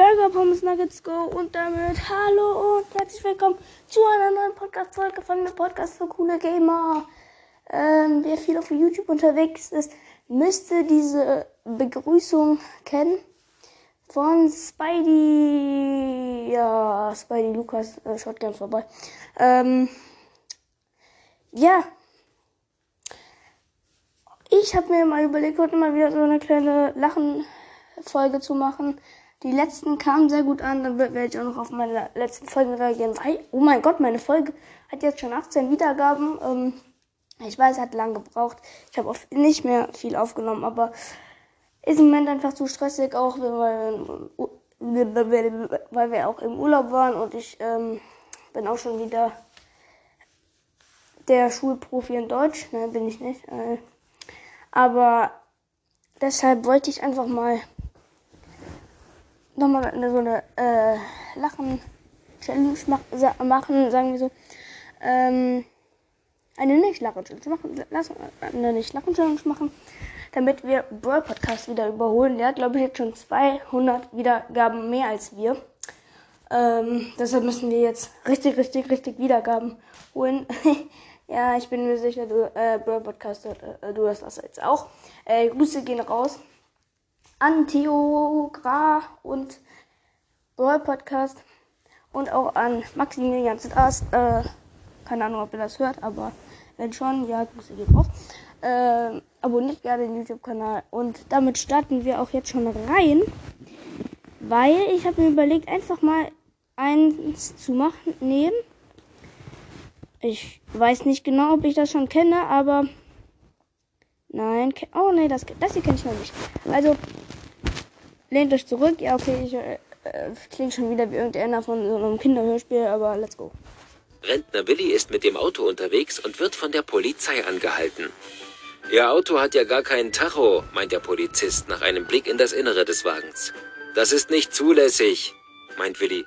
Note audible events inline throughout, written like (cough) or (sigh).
Burger Pommes Nuggets Go und damit hallo und herzlich willkommen zu einer neuen Podcast-Folge von dem Podcast für coole Gamer. Ähm, wer viel auf YouTube unterwegs ist, müsste diese Begrüßung kennen von Spidey. Ja, Spidey Lukas äh, schaut gern vorbei. Ähm, ja. Ich habe mir mal überlegt, heute mal wieder so eine kleine Lachen-Folge zu machen. Die letzten kamen sehr gut an, dann werde ich auch noch auf meine letzten Folgen reagieren. Weil, oh mein Gott, meine Folge hat jetzt schon 18 Wiedergaben. Ähm, ich weiß, hat lang gebraucht. Ich habe nicht mehr viel aufgenommen, aber ist im Moment einfach zu stressig, auch weil wir, auch im Urlaub waren und ich ähm, bin auch schon wieder der Schulprofi in Deutsch. Ne, bin ich nicht. Äh, aber deshalb wollte ich einfach mal nochmal so eine äh, Lachen-Challenge machen, sagen wir so. Ähm, eine Nicht-Lachen-Challenge machen, lass, eine Nicht-Lachen-Challenge machen, damit wir Brawl Podcast wieder überholen. Der hat, glaube ich, jetzt schon 200 Wiedergaben mehr als wir. Ähm, deshalb müssen wir jetzt richtig, richtig, richtig Wiedergaben holen. (laughs) Ja, ich bin mir sicher, du, äh, Brawl Podcast, äh, du hast das jetzt auch. Äh, Grüße gehen raus an Theo Gra und Brawl Podcast und auch an Maximilian Stars. Äh, keine Ahnung, ob ihr das hört, aber wenn schon, ja, Grüße gehen raus. Äh, abonniert gerne den YouTube-Kanal und damit starten wir auch jetzt schon rein, weil ich habe mir überlegt, einfach mal eins zu machen, nehmen ich weiß nicht genau, ob ich das schon kenne, aber. Nein, oh nee, das, das hier kenne ich noch nicht. Also, lehnt euch zurück. Ja, okay, ich äh, äh, klingt schon wieder wie irgendeiner von so einem Kinderhörspiel, aber let's go. Rentner Willi ist mit dem Auto unterwegs und wird von der Polizei angehalten. Ihr Auto hat ja gar keinen Tacho, meint der Polizist nach einem Blick in das Innere des Wagens. Das ist nicht zulässig, meint Willi.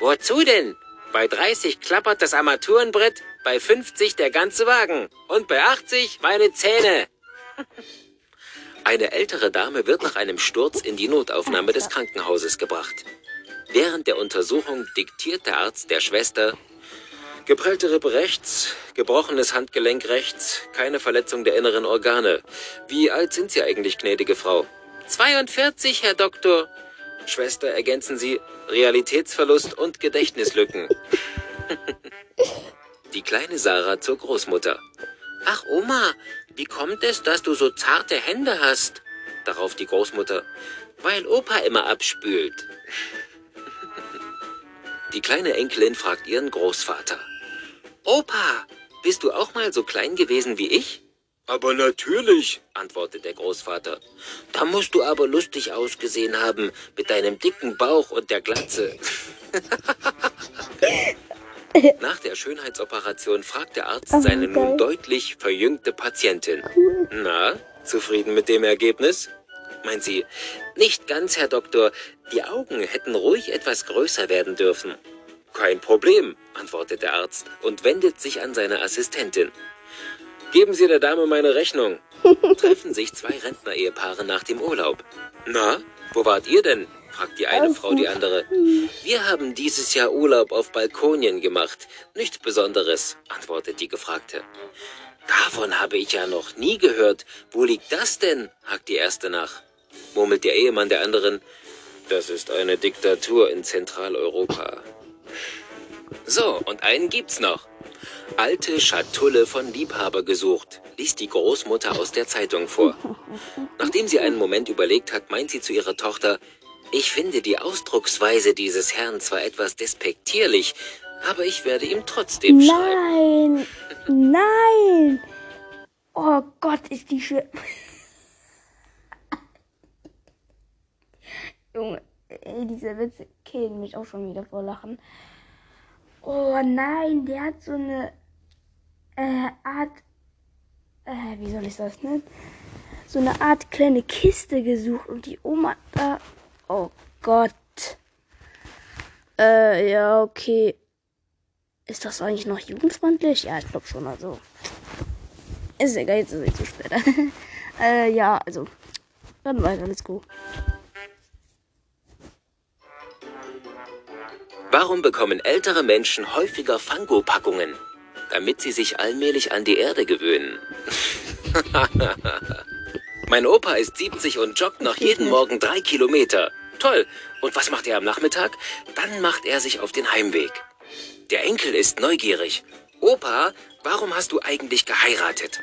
Wozu denn? Bei 30 klappert das Armaturenbrett, bei 50 der ganze Wagen und bei 80 meine Zähne. Eine ältere Dame wird nach einem Sturz in die Notaufnahme des Krankenhauses gebracht. Während der Untersuchung diktiert der Arzt der Schwester Geprellte Rippe rechts, gebrochenes Handgelenk rechts, keine Verletzung der inneren Organe. Wie alt sind Sie eigentlich, gnädige Frau? 42, Herr Doktor. Schwester, ergänzen Sie Realitätsverlust und Gedächtnislücken. (laughs) Die kleine Sarah zur Großmutter. Ach, Oma, wie kommt es, dass du so zarte Hände hast? Darauf die Großmutter. Weil Opa immer abspült. Die kleine Enkelin fragt ihren Großvater. Opa, bist du auch mal so klein gewesen wie ich? Aber natürlich, antwortet der Großvater. Da musst du aber lustig ausgesehen haben, mit deinem dicken Bauch und der Glatze. (laughs) Nach der Schönheitsoperation fragt der Arzt seine nun deutlich verjüngte Patientin. Na, zufrieden mit dem Ergebnis? Meint sie, nicht ganz, Herr Doktor. Die Augen hätten ruhig etwas größer werden dürfen. Kein Problem, antwortet der Arzt und wendet sich an seine Assistentin. Geben Sie der Dame meine Rechnung. (laughs) Treffen sich zwei Rentner-Ehepaare nach dem Urlaub. Na, wo wart ihr denn? Fragt die eine Frau die andere. Wir haben dieses Jahr Urlaub auf Balkonien gemacht. Nichts Besonderes, antwortet die Gefragte. Davon habe ich ja noch nie gehört. Wo liegt das denn? hakt die erste nach. Murmelt der Ehemann der anderen. Das ist eine Diktatur in Zentraleuropa. So, und einen gibt's noch. Alte Schatulle von Liebhaber gesucht, liest die Großmutter aus der Zeitung vor. Nachdem sie einen Moment überlegt hat, meint sie zu ihrer Tochter, ich finde die Ausdrucksweise dieses Herrn zwar etwas despektierlich, aber ich werde ihm trotzdem nein, schreiben. Nein, nein. Oh Gott, ist die schön. (laughs) Junge, ey, diese Witze killen mich auch schon wieder vor Lachen. Oh nein, der hat so eine äh, Art, äh, wie soll ich das nennen? So eine Art kleine Kiste gesucht und die Oma da. Oh Gott. Äh, ja, okay. Ist das eigentlich noch jugendfreundlich? Ja, ich glaube schon, also. Ist egal, jetzt ist es zu spät. (laughs) äh, ja, also. Dann weiter, let's go. Warum bekommen ältere Menschen häufiger Fango-Packungen? Damit sie sich allmählich an die Erde gewöhnen. (laughs) mein Opa ist 70 und joggt noch jeden Morgen drei Kilometer. Toll. Und was macht er am Nachmittag? Dann macht er sich auf den Heimweg. Der Enkel ist neugierig. Opa, warum hast du eigentlich geheiratet?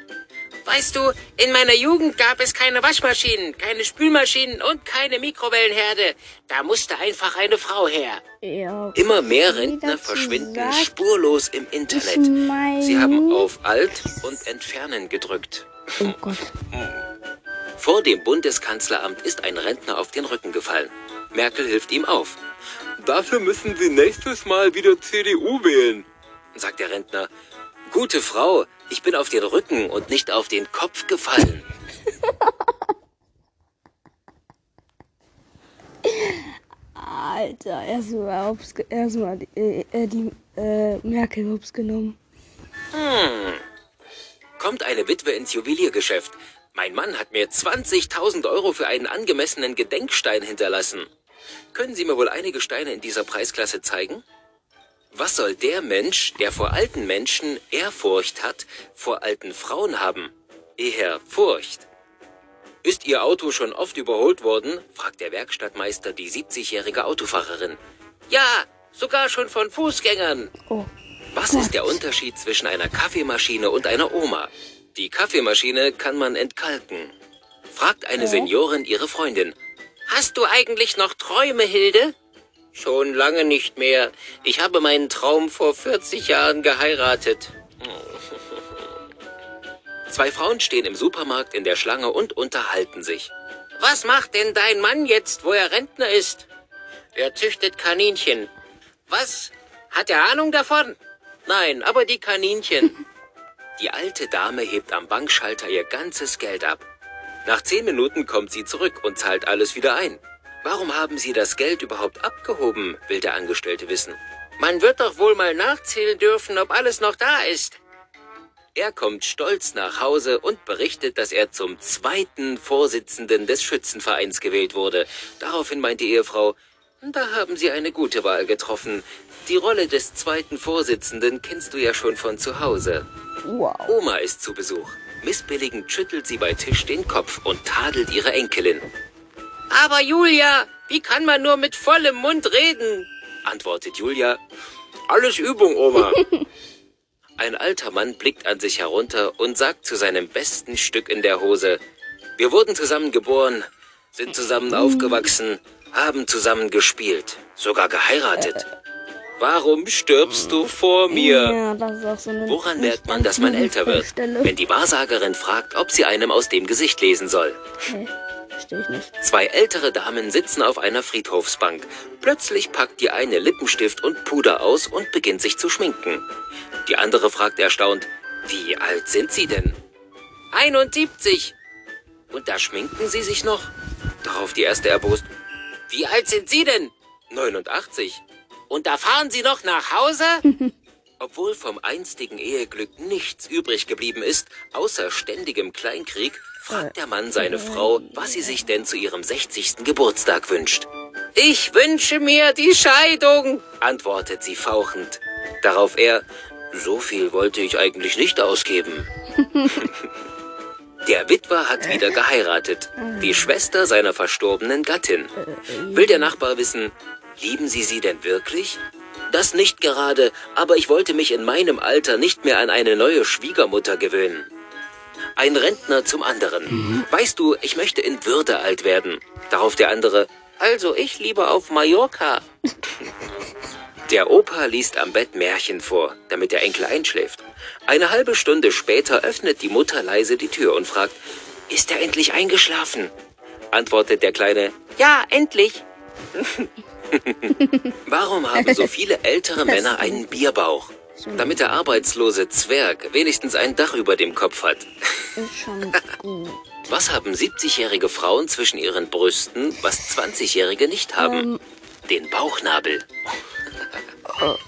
Weißt du, in meiner Jugend gab es keine Waschmaschinen, keine Spülmaschinen und keine Mikrowellenherde. Da musste einfach eine Frau her. Ja, Immer mehr Rentner verschwinden sagt, spurlos im Internet. Sie haben auf Alt und Entfernen gedrückt. Oh Gott. (laughs) Vor dem Bundeskanzleramt ist ein Rentner auf den Rücken gefallen. Merkel hilft ihm auf. Dafür müssen Sie nächstes Mal wieder CDU wählen, sagt der Rentner. Gute Frau, ich bin auf den Rücken und nicht auf den Kopf gefallen. Alter, erstmal erstmal die, äh, die äh, Merkel hops genommen. Hm. Kommt eine Witwe ins Juweliergeschäft. Mein Mann hat mir 20.000 Euro für einen angemessenen Gedenkstein hinterlassen. Können Sie mir wohl einige Steine in dieser Preisklasse zeigen? Was soll der Mensch, der vor alten Menschen Ehrfurcht hat, vor alten Frauen haben? Eher Furcht. Ist Ihr Auto schon oft überholt worden? fragt der Werkstattmeister die 70-jährige Autofahrerin. Ja, sogar schon von Fußgängern. Oh. Was ist der Unterschied zwischen einer Kaffeemaschine und einer Oma? Die Kaffeemaschine kann man entkalken. Fragt eine Seniorin ihre Freundin. Hast du eigentlich noch Träume, Hilde? Schon lange nicht mehr. Ich habe meinen Traum vor 40 Jahren geheiratet. (laughs) Zwei Frauen stehen im Supermarkt in der Schlange und unterhalten sich. Was macht denn dein Mann jetzt, wo er Rentner ist? Er züchtet Kaninchen. Was? Hat er Ahnung davon? Nein, aber die Kaninchen. Die alte Dame hebt am Bankschalter ihr ganzes Geld ab. Nach zehn Minuten kommt sie zurück und zahlt alles wieder ein. Warum haben Sie das Geld überhaupt abgehoben, will der Angestellte wissen. Man wird doch wohl mal nachzählen dürfen, ob alles noch da ist. Er kommt stolz nach Hause und berichtet, dass er zum zweiten Vorsitzenden des Schützenvereins gewählt wurde. Daraufhin meint die Ehefrau, da haben Sie eine gute Wahl getroffen. Die Rolle des zweiten Vorsitzenden kennst du ja schon von zu Hause. Wow. Oma ist zu Besuch. Missbilligend schüttelt sie bei Tisch den Kopf und tadelt ihre Enkelin. Aber Julia, wie kann man nur mit vollem Mund reden? antwortet Julia. Alles Übung, Oma. (laughs) Ein alter Mann blickt an sich herunter und sagt zu seinem besten Stück in der Hose, wir wurden zusammen geboren, sind zusammen aufgewachsen, haben zusammen gespielt, sogar geheiratet. Warum stirbst du vor mir? Ja, das ist auch so eine Woran merkt man, dass man älter wird? Wenn die Wahrsagerin fragt, ob sie einem aus dem Gesicht lesen soll. Verstehe ich nicht. Zwei ältere Damen sitzen auf einer Friedhofsbank. Plötzlich packt die eine Lippenstift und Puder aus und beginnt sich zu schminken. Die andere fragt erstaunt, wie alt sind Sie denn? 71. Und da schminken Sie sich noch? Darauf die erste erbost, Wie alt sind Sie denn? 89. Und da fahren Sie noch nach Hause? (laughs) Obwohl vom einstigen Eheglück nichts übrig geblieben ist, außer ständigem Kleinkrieg, fragt der Mann seine Frau, was sie sich denn zu ihrem 60. Geburtstag wünscht. Ich wünsche mir die Scheidung. antwortet sie fauchend. Darauf er, so viel wollte ich eigentlich nicht ausgeben. (laughs) Der Witwer hat wieder geheiratet, die Schwester seiner verstorbenen Gattin. Will der Nachbar wissen, lieben Sie sie denn wirklich? Das nicht gerade, aber ich wollte mich in meinem Alter nicht mehr an eine neue Schwiegermutter gewöhnen. Ein Rentner zum anderen. Weißt du, ich möchte in Würde alt werden. Darauf der andere, Also ich lieber auf Mallorca. (laughs) Der Opa liest am Bett Märchen vor, damit der Enkel einschläft. Eine halbe Stunde später öffnet die Mutter leise die Tür und fragt, ist er endlich eingeschlafen? Antwortet der Kleine, Ja, endlich. (laughs) warum haben so viele ältere Männer einen Bierbauch? Damit der arbeitslose Zwerg wenigstens ein Dach über dem Kopf hat. Ist schon (laughs) gut. Was haben 70-jährige Frauen zwischen ihren Brüsten, was 20-jährige nicht haben? Den Bauchnabel.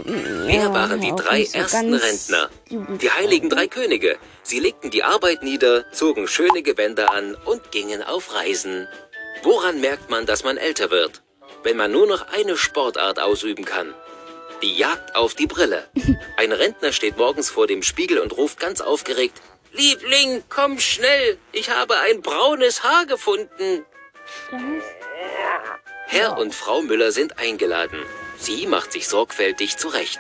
Wer waren die drei so ersten Rentner? Die heiligen drei Könige. Sie legten die Arbeit nieder, zogen schöne Gewänder an und gingen auf Reisen. Woran merkt man, dass man älter wird? Wenn man nur noch eine Sportart ausüben kann. Die Jagd auf die Brille. (laughs) Ein Rentner steht morgens vor dem Spiegel und ruft ganz aufgeregt, Liebling, komm schnell, ich habe ein braunes Haar gefunden. Herr und Frau Müller sind eingeladen. Sie macht sich sorgfältig zurecht.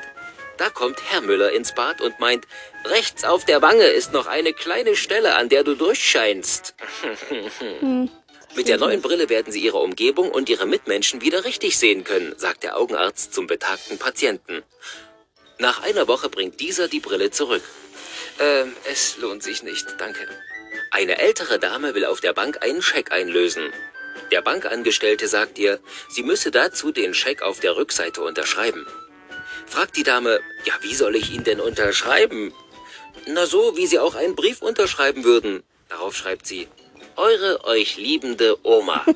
Da kommt Herr Müller ins Bad und meint, rechts auf der Wange ist noch eine kleine Stelle, an der du durchscheinst. (laughs) (laughs) Mit der neuen Brille werden Sie Ihre Umgebung und Ihre Mitmenschen wieder richtig sehen können, sagt der Augenarzt zum betagten Patienten. Nach einer Woche bringt dieser die Brille zurück. Ähm, es lohnt sich nicht, danke. Eine ältere Dame will auf der Bank einen Scheck einlösen. Der Bankangestellte sagt ihr, sie müsse dazu den Scheck auf der Rückseite unterschreiben. Fragt die Dame, ja, wie soll ich ihn denn unterschreiben? Na so, wie Sie auch einen Brief unterschreiben würden. Darauf schreibt sie, eure euch liebende Oma. (laughs)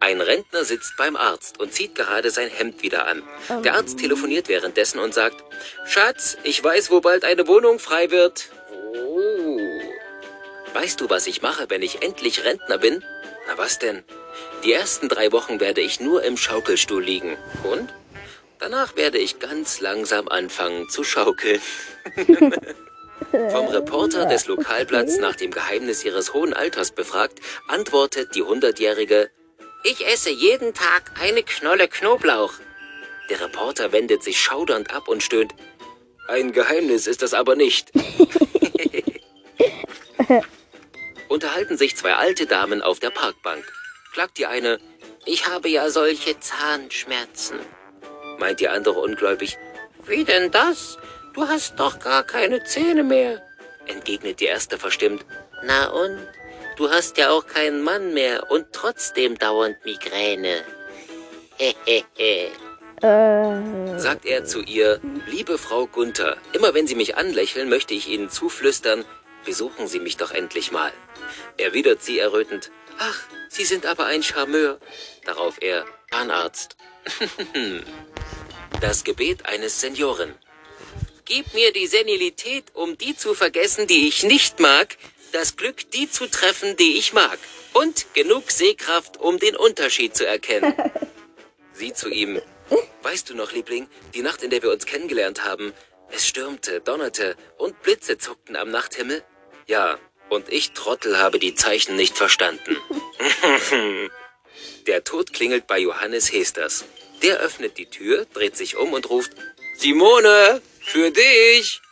Ein Rentner sitzt beim Arzt und zieht gerade sein Hemd wieder an. Der Arzt telefoniert währenddessen und sagt, Schatz, ich weiß, wo bald eine Wohnung frei wird. Oh. Weißt du, was ich mache, wenn ich endlich Rentner bin? Na was denn? Die ersten drei Wochen werde ich nur im Schaukelstuhl liegen. Und? Danach werde ich ganz langsam anfangen zu schaukeln. (laughs) Vom Reporter des Lokalblatts nach dem Geheimnis ihres hohen Alters befragt, antwortet die Hundertjährige, Ich esse jeden Tag eine Knolle Knoblauch. der Reporter wendet sich schaudernd ab und stöhnt, ein Geheimnis ist das aber nicht. (laughs) Unterhalten sich zwei alte Damen auf der Parkbank. Klagt die eine, Ich habe ja solche Zahnschmerzen. meint die andere ungläubig, Wie denn das? Du hast doch gar keine Zähne mehr. entgegnet die erste verstimmt, Na und? Du hast ja auch keinen Mann mehr und trotzdem dauernd Migräne. Hehehe. (laughs) Äh, sagt er zu ihr, liebe Frau Gunther, immer wenn Sie mich anlächeln, möchte ich Ihnen zuflüstern, besuchen Sie mich doch endlich mal. Erwidert sie errötend, ach, Sie sind aber ein Charmeur. Darauf er, Zahnarzt. (laughs) das Gebet eines Senioren. Gib mir die Senilität, um die zu vergessen, die ich nicht mag, das Glück, die zu treffen, die ich mag, und genug Sehkraft, um den Unterschied zu erkennen. (laughs) Sie zu ihm, Weißt du noch, Liebling, die Nacht, in der wir uns kennengelernt haben, es stürmte, donnerte und Blitze zuckten am Nachthimmel? Ja, und ich, Trottel, habe die Zeichen nicht verstanden. (laughs) Der Tod klingelt bei Johannes Hesters. Der öffnet die Tür, dreht sich um und ruft, Simone, für dich!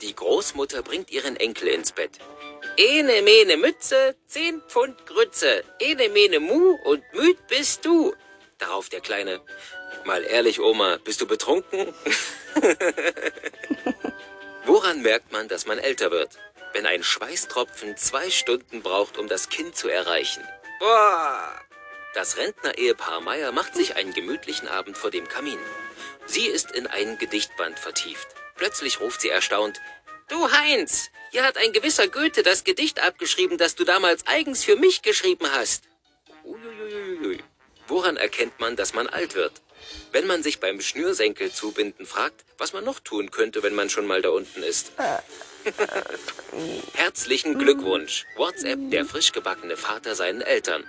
Die Großmutter bringt ihren Enkel ins Bett. Ene mene Mütze, zehn Pfund Grütze. Ene mene Mu und müd bist du. Darauf der Kleine, mal ehrlich, Oma, bist du betrunken? (laughs) Woran merkt man, dass man älter wird? Wenn ein Schweißtropfen zwei Stunden braucht, um das Kind zu erreichen. Boah! Das Rentner-Ehepaar Meier macht sich einen gemütlichen Abend vor dem Kamin. Sie ist in ein Gedichtband vertieft. Plötzlich ruft sie erstaunt, Du Heinz, hier hat ein gewisser Goethe das Gedicht abgeschrieben, das du damals eigens für mich geschrieben hast. Uiuiuiui. Woran erkennt man, dass man alt wird? Wenn man sich beim Schnürsenkel zubinden fragt, was man noch tun könnte, wenn man schon mal da unten ist. (laughs) Herzlichen Glückwunsch. WhatsApp der frisch gebackene Vater seinen Eltern.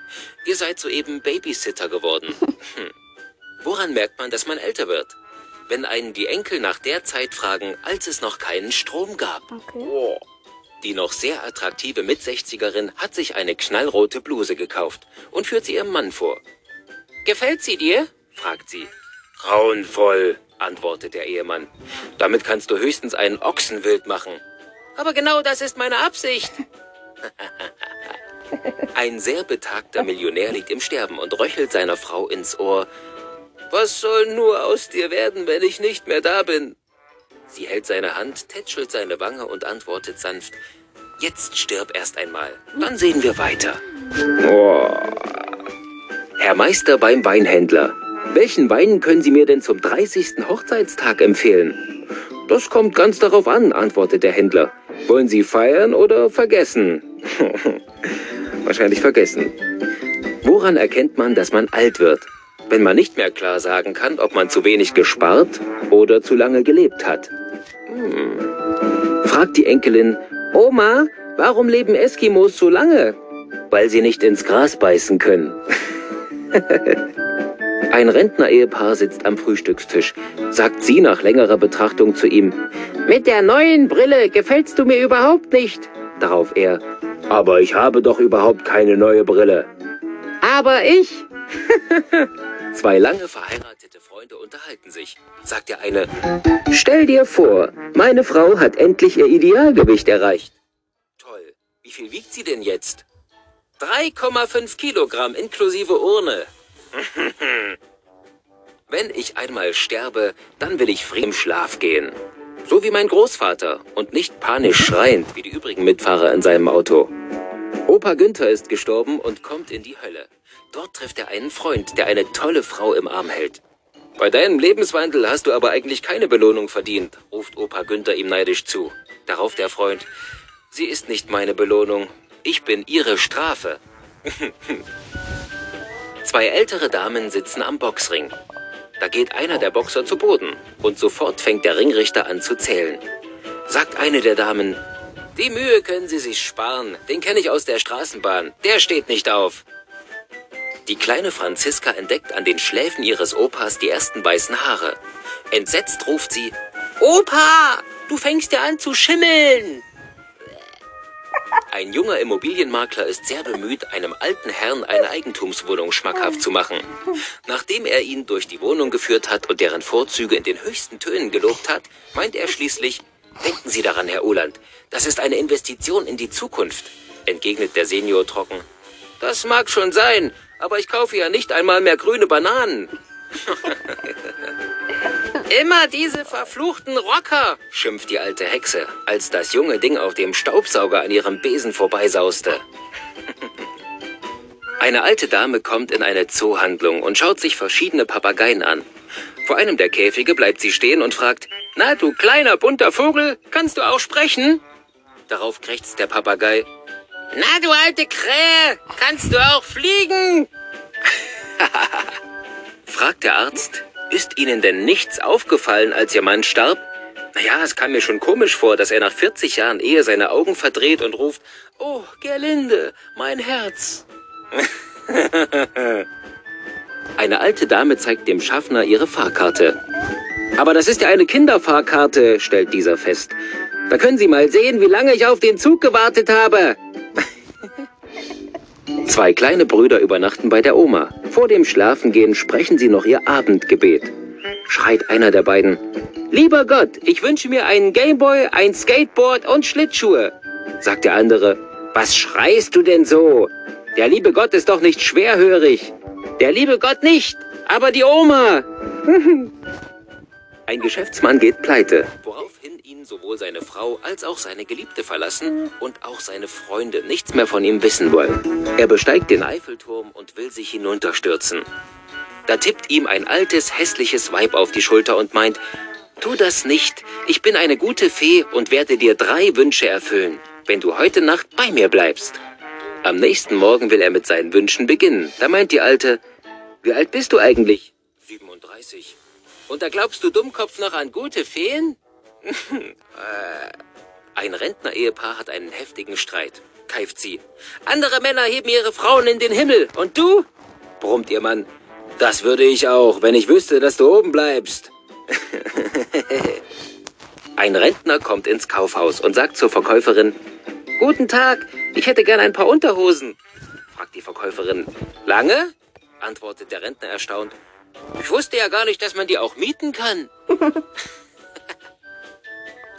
Ihr seid soeben Babysitter geworden. (laughs) Hm. Woran merkt man, dass man älter wird? Wenn einen die Enkel nach der Zeit fragen, als es noch keinen Strom gab. okay. Die noch sehr attraktive Mit-60erin hat sich eine knallrote Bluse gekauft und führt sie ihrem Mann vor. Gefällt sie dir? fragt sie. Grauenvoll, antwortet der Ehemann. Damit kannst du höchstens einen Ochsenwild machen. Aber genau das ist meine Absicht. (laughs) Ein sehr betagter Millionär liegt im Sterben und röchelt seiner Frau ins Ohr. Was soll nur aus dir werden, wenn ich nicht mehr da bin? Sie hält seine Hand, tätschelt seine Wange und antwortet sanft. Jetzt stirb erst einmal, dann sehen wir weiter. Herr Meister beim Weinhändler. Welchen Wein können Sie mir denn zum 30. Hochzeitstag empfehlen? Das kommt ganz darauf an, antwortet der Händler. Wollen Sie feiern oder vergessen? (laughs) Wahrscheinlich vergessen. Woran erkennt man, dass man alt wird? Wenn man nicht mehr klar sagen kann, ob man zu wenig gespart oder zu lange gelebt hat. Hm. Fragt die Enkelin, Oma, warum leben Eskimos so lange? Weil sie nicht ins Gras beißen können. (laughs) Ein Rentner-Ehepaar sitzt am Frühstückstisch. Sagt sie nach längerer Betrachtung zu ihm, mit der neuen Brille gefällst du mir überhaupt nicht. Darauf er, aber ich habe doch überhaupt keine neue Brille. Aber ich? (laughs) Zwei lange verheiratete Freunde unterhalten sich. Sagt der eine, stell dir vor, meine Frau hat endlich ihr Idealgewicht erreicht. Toll. Wie viel wiegt sie denn jetzt? 3,5 Kilogramm inklusive Urne. (laughs) Wenn ich einmal sterbe, dann will ich früh im Schlaf gehen. So wie mein Großvater und nicht panisch schreiend wie die übrigen Mitfahrer in seinem Auto. Opa Günther ist gestorben und kommt in die Hölle. Dort trifft er einen Freund, der eine tolle Frau im Arm hält. Bei deinem Lebenswandel hast du aber eigentlich keine Belohnung verdient, ruft Opa Günther ihm neidisch zu. Darauf der Freund, sie ist nicht meine Belohnung, ich bin ihre Strafe. (laughs) Zwei ältere Damen sitzen am Boxring. Da geht einer der Boxer zu Boden und sofort fängt der Ringrichter an zu zählen. Sagt eine der Damen, die Mühe können Sie sich sparen, den kenne ich aus der Straßenbahn, der steht nicht auf. Die kleine Franziska entdeckt an den Schläfen ihres Opas die ersten weißen Haare. Entsetzt ruft sie, Opa, du fängst ja an zu schimmeln. Ein junger Immobilienmakler ist sehr bemüht, einem alten Herrn eine Eigentumswohnung schmackhaft zu machen. Nachdem er ihn durch die Wohnung geführt hat und deren Vorzüge in den höchsten Tönen gelobt hat, meint er schließlich, denken Sie daran, Herr Oland, das ist eine Investition in die Zukunft, entgegnet der Senior trocken. Das mag schon sein, aber ich kaufe ja nicht einmal mehr grüne Bananen. (laughs) Immer diese verfluchten Rocker, schimpft die alte Hexe, als das junge Ding auf dem Staubsauger an ihrem Besen vorbeisauste. (laughs) Eine alte Dame kommt in eine Zoohandlung und schaut sich verschiedene Papageien an. Vor einem der Käfige bleibt sie stehen und fragt, na du kleiner bunter Vogel, kannst du auch sprechen? Darauf krächzt der Papagei, na du alte Krähe, kannst du auch fliegen? (laughs) Fragt der Arzt, ist Ihnen denn nichts aufgefallen, als Ihr Mann starb? Naja, es kam mir schon komisch vor, dass er nach 40 Jahren Ehe seine Augen verdreht und ruft, Oh, Gerlinde, mein Herz. (laughs) eine alte Dame zeigt dem Schaffner ihre Fahrkarte. Aber das ist ja eine Kinderfahrkarte, stellt dieser fest. Da können Sie mal sehen, wie lange ich auf den Zug gewartet habe. (laughs) Zwei kleine Brüder übernachten bei der Oma. Vor dem Schlafengehen sprechen sie noch ihr Abendgebet. Schreit einer der beiden. Lieber Gott, ich wünsche mir einen Gameboy, ein Skateboard und Schlittschuhe. Sagt der andere. Was schreist du denn so? Der liebe Gott ist doch nicht schwerhörig. Der liebe Gott nicht, aber die Oma. (laughs) Ein Geschäftsmann geht pleite, woraufhin ihn sowohl seine Frau als auch seine Geliebte verlassen und auch seine Freunde nichts mehr von ihm wissen wollen. Er besteigt den Eiffelturm und will sich hinunterstürzen. Da tippt ihm ein altes, hässliches Weib auf die Schulter und meint, Tu das nicht, ich bin eine gute Fee und werde dir drei Wünsche erfüllen, wenn du heute Nacht bei mir bleibst. Am nächsten Morgen will er mit seinen Wünschen beginnen. Da meint die Alte, wie alt bist du eigentlich? 37. Und da glaubst du Dummkopf noch an gute Feen? (laughs) Äh, ein Rentner-Ehepaar hat einen heftigen Streit. Keift sie. Andere Männer heben ihre Frauen in den Himmel. Und du? brummt ihr Mann. Das würde ich auch, wenn ich wüsste, dass du oben bleibst. (laughs) ein Rentner kommt ins Kaufhaus und sagt zur Verkäuferin, Guten Tag, ich hätte gern ein paar Unterhosen. Fragt die Verkäuferin, Lange? antwortet der Rentner erstaunt. Ich wusste ja gar nicht, dass man die auch mieten kann. (laughs)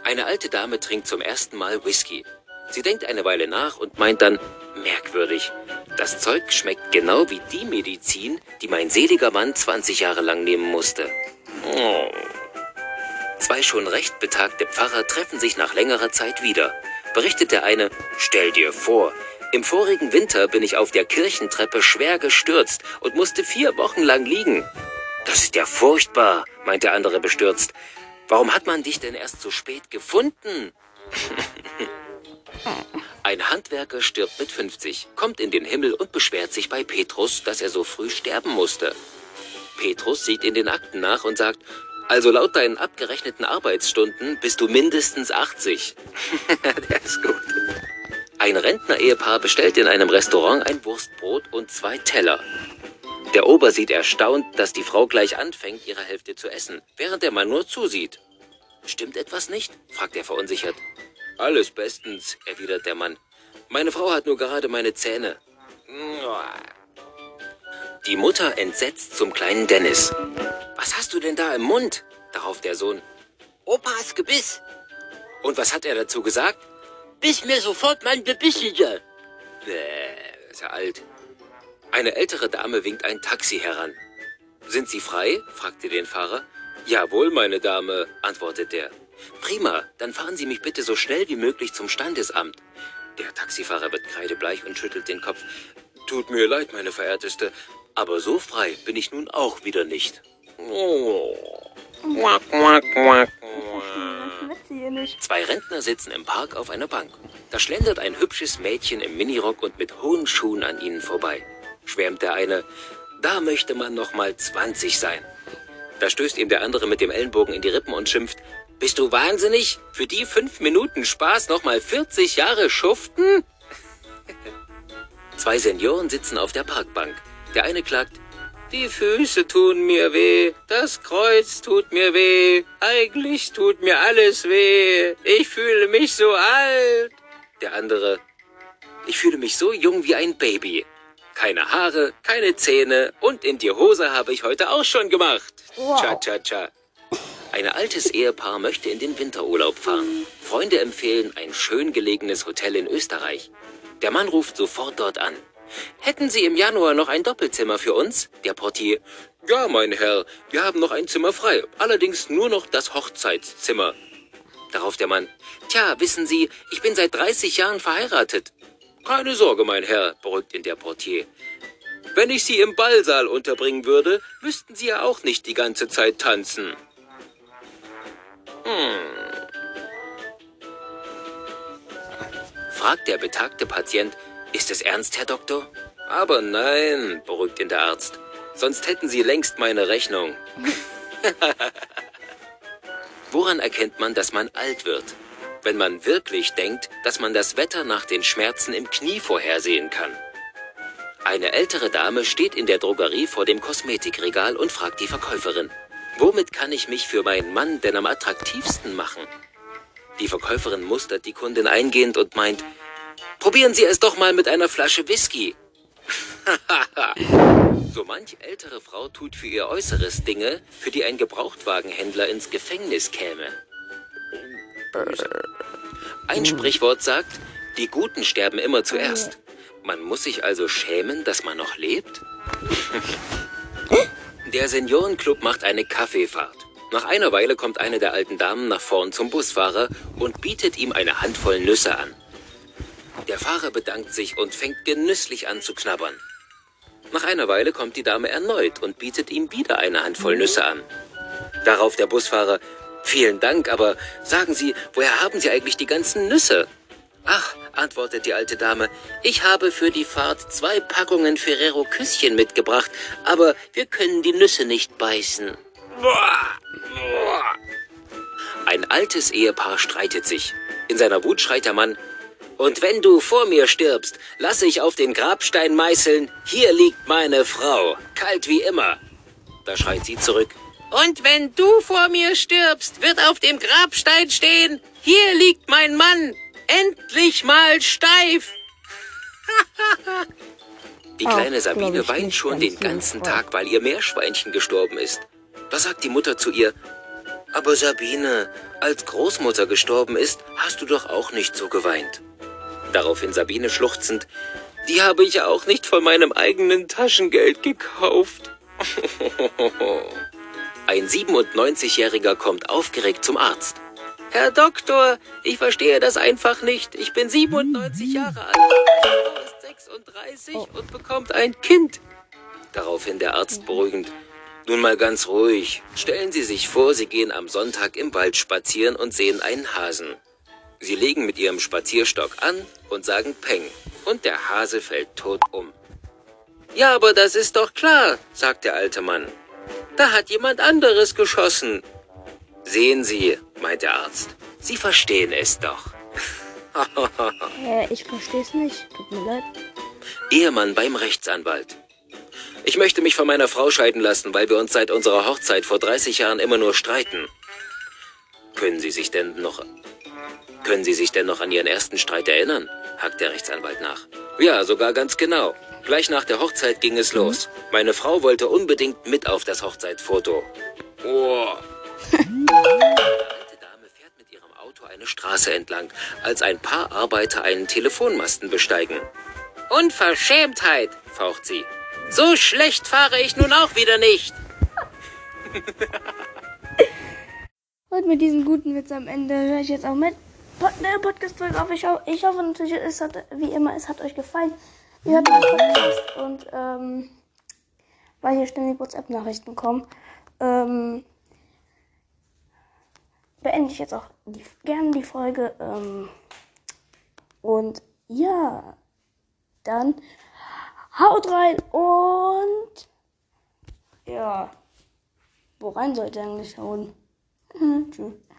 Eine alte Dame trinkt zum ersten Mal Whisky. Sie denkt eine Weile nach und meint dann, merkwürdig, das Zeug schmeckt genau wie die Medizin, die mein seliger Mann 20 Jahre lang nehmen musste. Oh. Zwei schon recht betagte Pfarrer treffen sich nach längerer Zeit wieder. Berichtet der eine, stell dir vor, im vorigen Winter bin ich auf der Kirchentreppe schwer gestürzt und musste vier Wochen lang liegen. Das ist ja furchtbar, meint der andere bestürzt. Warum hat man dich denn erst so spät gefunden? (laughs) Ein Handwerker stirbt mit 50, kommt in den Himmel und beschwert sich bei Petrus, dass er so früh sterben musste. Petrus sieht in den Akten nach und sagt, also laut deinen abgerechneten Arbeitsstunden bist du mindestens 80. (laughs) der ist gut. Ein Rentner-Ehepaar bestellt in einem Restaurant ein Wurstbrot und zwei Teller. Der Ober sieht erstaunt, dass die Frau gleich anfängt, ihre Hälfte zu essen, während der Mann nur zusieht. Stimmt etwas nicht? fragt er verunsichert. Alles bestens, erwidert der Mann. Meine Frau hat nur gerade meine Zähne. Die Mutter entsetzt zum kleinen Dennis. Was hast du denn da im Mund? Darauf der Sohn. Opas Gebiss. Und was hat er dazu gesagt? Biss mir sofort mein Gebiss wieder. Bäh, ist er alt. Eine ältere Dame winkt ein Taxi heran. Sind Sie frei? fragte den Fahrer. Jawohl, meine Dame, antwortet der. Prima, dann fahren Sie mich bitte so schnell wie möglich zum Standesamt. Der Taxifahrer wird kreidebleich und schüttelt den Kopf. Tut mir leid, meine Verehrteste, aber so frei bin ich nun auch wieder nicht. Oh. Quack, quack, quack, Zwei Rentner sitzen im Park auf einer Bank. Da schlendert ein hübsches Mädchen im Minirock und mit hohen Schuhen an ihnen vorbei. Schwärmt der eine, da möchte man noch mal 20 sein. Da stößt ihm der andere mit dem Ellenbogen in die Rippen und schimpft, bist du wahnsinnig? Für die fünf Minuten Spaß noch mal 40 Jahre schuften? Zwei Senioren sitzen auf der Parkbank. Der eine klagt, die Füße tun mir weh, das Kreuz tut mir weh, eigentlich tut mir alles weh, ich fühle mich so alt. Der andere, ich fühle mich so jung wie ein Baby. Keine Haare, keine Zähne und in die Hose habe ich heute auch schon gemacht. Wow. Cha, cha, cha. Ein altes Ehepaar möchte in den Winterurlaub fahren. Freunde empfehlen ein schön gelegenes Hotel in Österreich. Der Mann ruft sofort dort an. Hätten Sie im Januar noch ein Doppelzimmer für uns? Der Portier. Ja, mein Herr, wir haben noch ein Zimmer frei, allerdings nur noch das Hochzeitszimmer. Darauf der Mann. Tja, wissen Sie, ich bin seit 30 Jahren verheiratet. Keine Sorge, mein Herr, beruhigt ihn der Portier. Wenn ich Sie im Ballsaal unterbringen würde, müssten Sie ja auch nicht die ganze Zeit tanzen. Hm. Fragt der betagte Patient, ist es ernst, Herr Doktor? Aber nein, beruhigt ihn der Arzt. Sonst hätten Sie längst meine Rechnung. (laughs) Woran erkennt man, dass man alt wird? Wenn man wirklich denkt, dass man das Wetter nach den Schmerzen im Knie vorhersehen kann. Eine ältere Dame steht in der Drogerie vor dem Kosmetikregal und fragt die Verkäuferin, womit kann ich mich für meinen Mann denn am attraktivsten machen? Die Verkäuferin mustert die Kundin eingehend und meint, Probieren Sie es doch mal mit einer Flasche Whisky. (laughs) so manch ältere Frau tut für ihr Äußeres Dinge, für die ein Gebrauchtwagenhändler ins Gefängnis käme. Ein Sprichwort sagt, die Guten sterben immer zuerst. Man muss sich also schämen, dass man noch lebt? (laughs) Der Seniorenclub macht eine Kaffeefahrt. Nach einer Weile kommt eine der alten Damen nach vorn zum Busfahrer und bietet ihm eine Handvoll Nüsse an. Der Fahrer bedankt sich und fängt genüsslich an zu knabbern. Nach einer Weile kommt die Dame erneut und bietet ihm wieder eine Handvoll Nüsse an. Darauf der Busfahrer, vielen Dank, aber sagen Sie, woher haben Sie eigentlich die ganzen Nüsse? Ach, antwortet die alte Dame, ich habe für die Fahrt zwei Packungen Ferrero Küsschen mitgebracht, aber wir können die Nüsse nicht beißen. Ein altes Ehepaar streitet sich. In seiner Wut schreit der Mann, und wenn du vor mir stirbst, lasse ich auf den Grabstein meißeln, hier liegt meine Frau, kalt wie immer. Da schreit sie zurück. Und wenn du vor mir stirbst, wird auf dem Grabstein stehen, hier liegt mein Mann, endlich mal steif. (laughs) die kleine Sabine weint schon den ganzen Tag, weil ihr Meerschweinchen gestorben ist. Da sagt die Mutter zu ihr, aber Sabine, als Großmutter gestorben ist, hast du doch auch nicht so geweint. Daraufhin Sabine schluchzend, die habe ich auch nicht von meinem eigenen Taschengeld gekauft. (laughs) Ein 97-Jähriger kommt aufgeregt zum Arzt. Herr Doktor, ich verstehe das einfach nicht. Ich bin 97 Jahre alt, ist 36 und bekommt ein Kind. Daraufhin der Arzt beruhigend. Nun mal ganz ruhig. Stellen Sie sich vor, Sie gehen am Sonntag im Wald spazieren und sehen einen Hasen. Sie legen mit ihrem Spazierstock an und sagen Peng. Und der Hase fällt tot um. Ja, aber das ist doch klar, sagt der alte Mann. Da hat jemand anderes geschossen. Sehen Sie, meint der Arzt. Sie verstehen es doch. (laughs) äh, ich verstehe es nicht. Tut mir leid. Ehemann beim Rechtsanwalt. Ich möchte mich von meiner Frau scheiden lassen, weil wir uns seit unserer Hochzeit vor 30 Jahren immer nur streiten. Können Sie sich denn noch... Können Sie sich denn noch an Ihren ersten Streit erinnern? hakt der Rechtsanwalt nach. Ja, sogar ganz genau. Gleich nach der Hochzeit ging es los. Meine Frau wollte unbedingt mit auf das Hochzeitsfoto. Oh. Die alte Dame fährt mit ihrem Auto eine Straße entlang, als ein paar Arbeiter einen Telefonmasten besteigen. Unverschämtheit, Faucht sie. so schlecht fahre ich nun auch wieder nicht. (laughs) Und mit diesem guten Witz am Ende höre ich jetzt auch mit der Podcast-Folge auf. Ich hoffe natürlich, es hat, wie immer, es hat euch gefallen. Ihr hört meinen Podcast und, ähm, weil hier ständig WhatsApp-Nachrichten kommen, ähm, beende ich jetzt auch die, gerne die Folge. Ähm, und ja, dann haut rein und ja, wo rein sollte eigentlich hauen? (laughs) Tschüss.